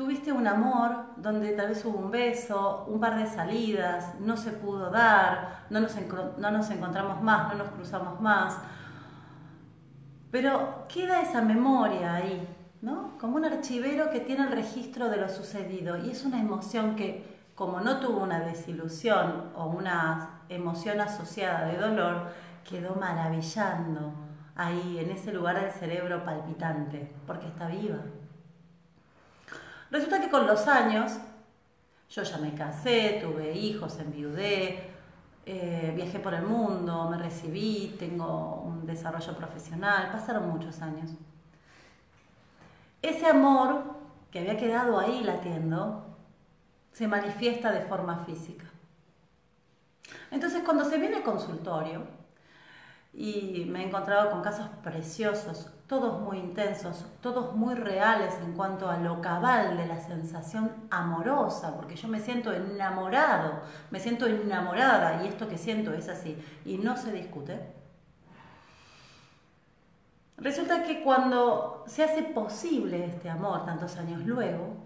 tuviste un amor donde tal vez hubo un beso, un par de salidas, no se pudo dar, no nos, no nos encontramos más, no nos cruzamos más, pero queda esa memoria ahí, ¿no? Como un archivero que tiene el registro de lo sucedido y es una emoción que, como no tuvo una desilusión o una emoción asociada de dolor, quedó maravillando ahí, en ese lugar del cerebro palpitante, porque está viva. Resulta que con los años, yo ya me casé, tuve hijos, enviudé, eh, viajé por el mundo, me recibí, tengo un desarrollo profesional, pasaron muchos años. Ese amor que había quedado ahí latiendo se manifiesta de forma física. Entonces cuando se viene al consultorio, y me he encontrado con casos preciosos, todos muy intensos, todos muy reales en cuanto a lo cabal de la sensación amorosa, porque yo me siento enamorado, me siento enamorada y esto que siento es así y no se discute. Resulta que cuando se hace posible este amor tantos años luego,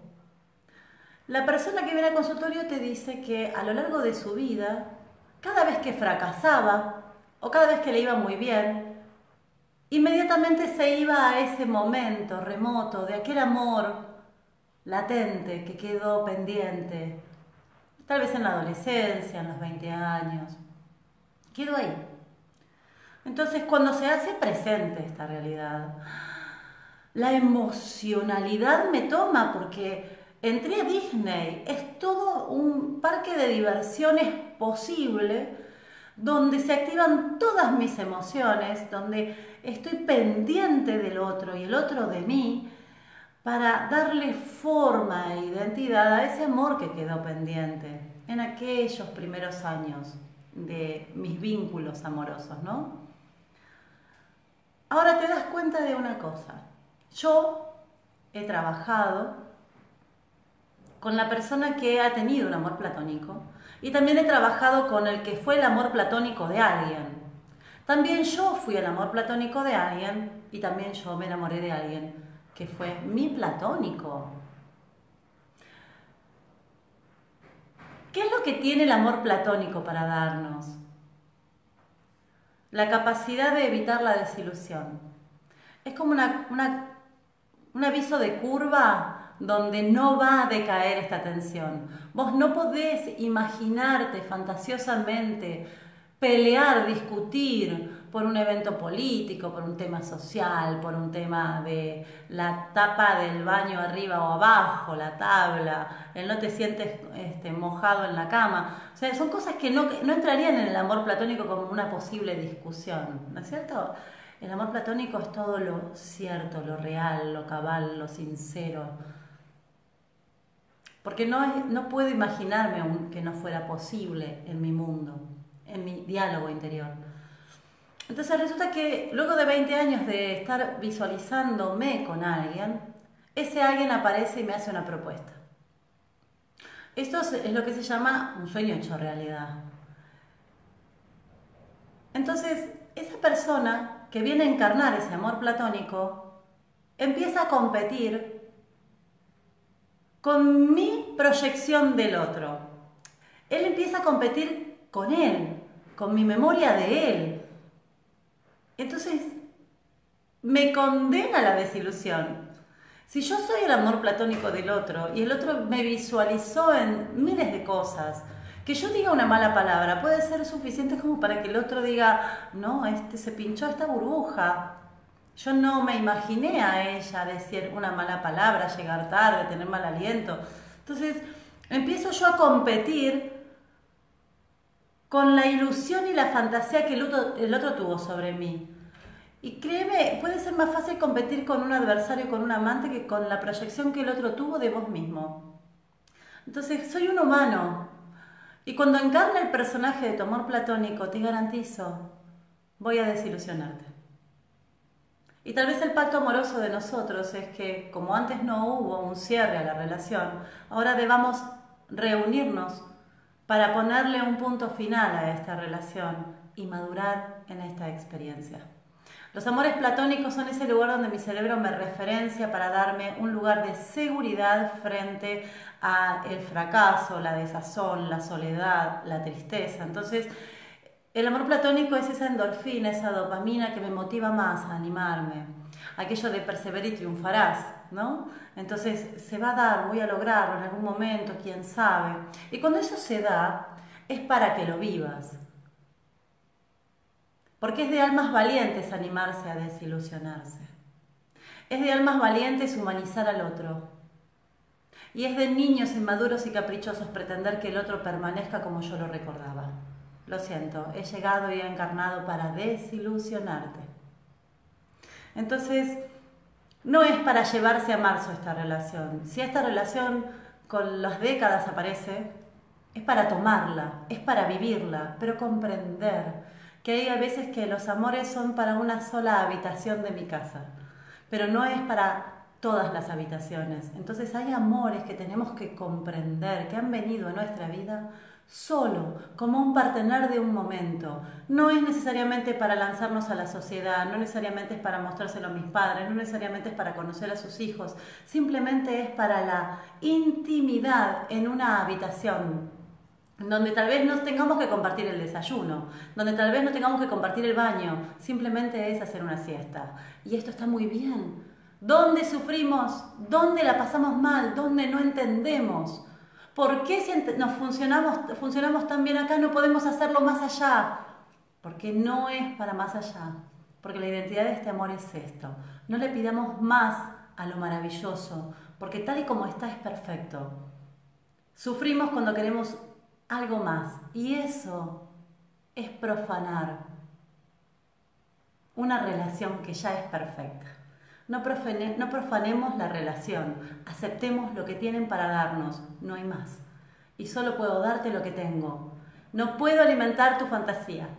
la persona que viene al consultorio te dice que a lo largo de su vida, cada vez que fracasaba, o cada vez que le iba muy bien, inmediatamente se iba a ese momento remoto de aquel amor latente que quedó pendiente, tal vez en la adolescencia, en los 20 años, quedó ahí. Entonces, cuando se hace presente esta realidad, la emocionalidad me toma porque entré a Disney, es todo un parque de diversiones posible donde se activan todas mis emociones, donde estoy pendiente del otro y el otro de mí, para darle forma e identidad a ese amor que quedó pendiente en aquellos primeros años de mis vínculos amorosos, ¿no? Ahora te das cuenta de una cosa. Yo he trabajado con la persona que ha tenido un amor platónico y también he trabajado con el que fue el amor platónico de alguien. También yo fui el amor platónico de alguien y también yo me enamoré de alguien que fue mi platónico. ¿Qué es lo que tiene el amor platónico para darnos? La capacidad de evitar la desilusión. Es como un aviso de curva donde no va a decaer esta tensión. Vos no podés imaginarte fantasiosamente pelear, discutir por un evento político, por un tema social, por un tema de la tapa del baño arriba o abajo, la tabla, el no te sientes este, mojado en la cama. O sea, son cosas que no, no entrarían en el amor platónico como una posible discusión, ¿no es cierto? El amor platónico es todo lo cierto, lo real, lo cabal, lo sincero, porque no, no puedo imaginarme que no fuera posible en mi mundo, en mi diálogo interior. Entonces resulta que luego de 20 años de estar visualizándome con alguien, ese alguien aparece y me hace una propuesta. Esto es lo que se llama un sueño hecho realidad. Entonces, esa persona que viene a encarnar ese amor platónico empieza a competir con mi proyección del otro. Él empieza a competir con él, con mi memoria de él. Entonces, me condena la desilusión. Si yo soy el amor platónico del otro y el otro me visualizó en miles de cosas, que yo diga una mala palabra puede ser suficiente como para que el otro diga, no, este se pinchó esta burbuja, yo no me imaginé a ella decir una mala palabra, llegar tarde, tener mal aliento. Entonces, empiezo yo a competir con la ilusión y la fantasía que el otro, el otro tuvo sobre mí. Y créeme, puede ser más fácil competir con un adversario, con un amante, que con la proyección que el otro tuvo de vos mismo. Entonces, soy un humano. Y cuando encarna el personaje de tu amor platónico, te garantizo, voy a desilusionarte. Y tal vez el pacto amoroso de nosotros es que como antes no hubo un cierre a la relación, ahora debamos reunirnos para ponerle un punto final a esta relación y madurar en esta experiencia. Los amores platónicos son ese lugar donde mi cerebro me referencia para darme un lugar de seguridad frente al fracaso, la desazón, la soledad, la tristeza. Entonces, el amor platónico es esa endorfina, esa dopamina que me motiva más a animarme. Aquello de perseverar y triunfarás, ¿no? Entonces se va a dar, voy a lograrlo en algún momento, quién sabe. Y cuando eso se da, es para que lo vivas. Porque es de almas valientes animarse a desilusionarse. Es de almas valientes humanizar al otro. Y es de niños inmaduros y caprichosos pretender que el otro permanezca como yo lo recordaba. Lo siento, he llegado y he encarnado para desilusionarte. Entonces, no es para llevarse a marzo esta relación. Si esta relación con las décadas aparece, es para tomarla, es para vivirla, pero comprender que hay a veces que los amores son para una sola habitación de mi casa, pero no es para todas las habitaciones. Entonces hay amores que tenemos que comprender, que han venido a nuestra vida solo, como un partener de un momento. No es necesariamente para lanzarnos a la sociedad, no necesariamente es para mostrárselo a mis padres, no necesariamente es para conocer a sus hijos, simplemente es para la intimidad en una habitación donde tal vez no tengamos que compartir el desayuno, donde tal vez no tengamos que compartir el baño, simplemente es hacer una siesta. Y esto está muy bien. ¿Dónde sufrimos? ¿Dónde la pasamos mal? ¿Dónde no entendemos? ¿Por qué si nos funcionamos, funcionamos tan bien acá no podemos hacerlo más allá? Porque no es para más allá. Porque la identidad de este amor es esto. No le pidamos más a lo maravilloso, porque tal y como está es perfecto. Sufrimos cuando queremos algo más. Y eso es profanar una relación que ya es perfecta. No, profanemos la relación, aceptemos lo que tienen para darnos, no hay más. Y solo puedo darte lo que tengo. No puedo alimentar tu fantasía,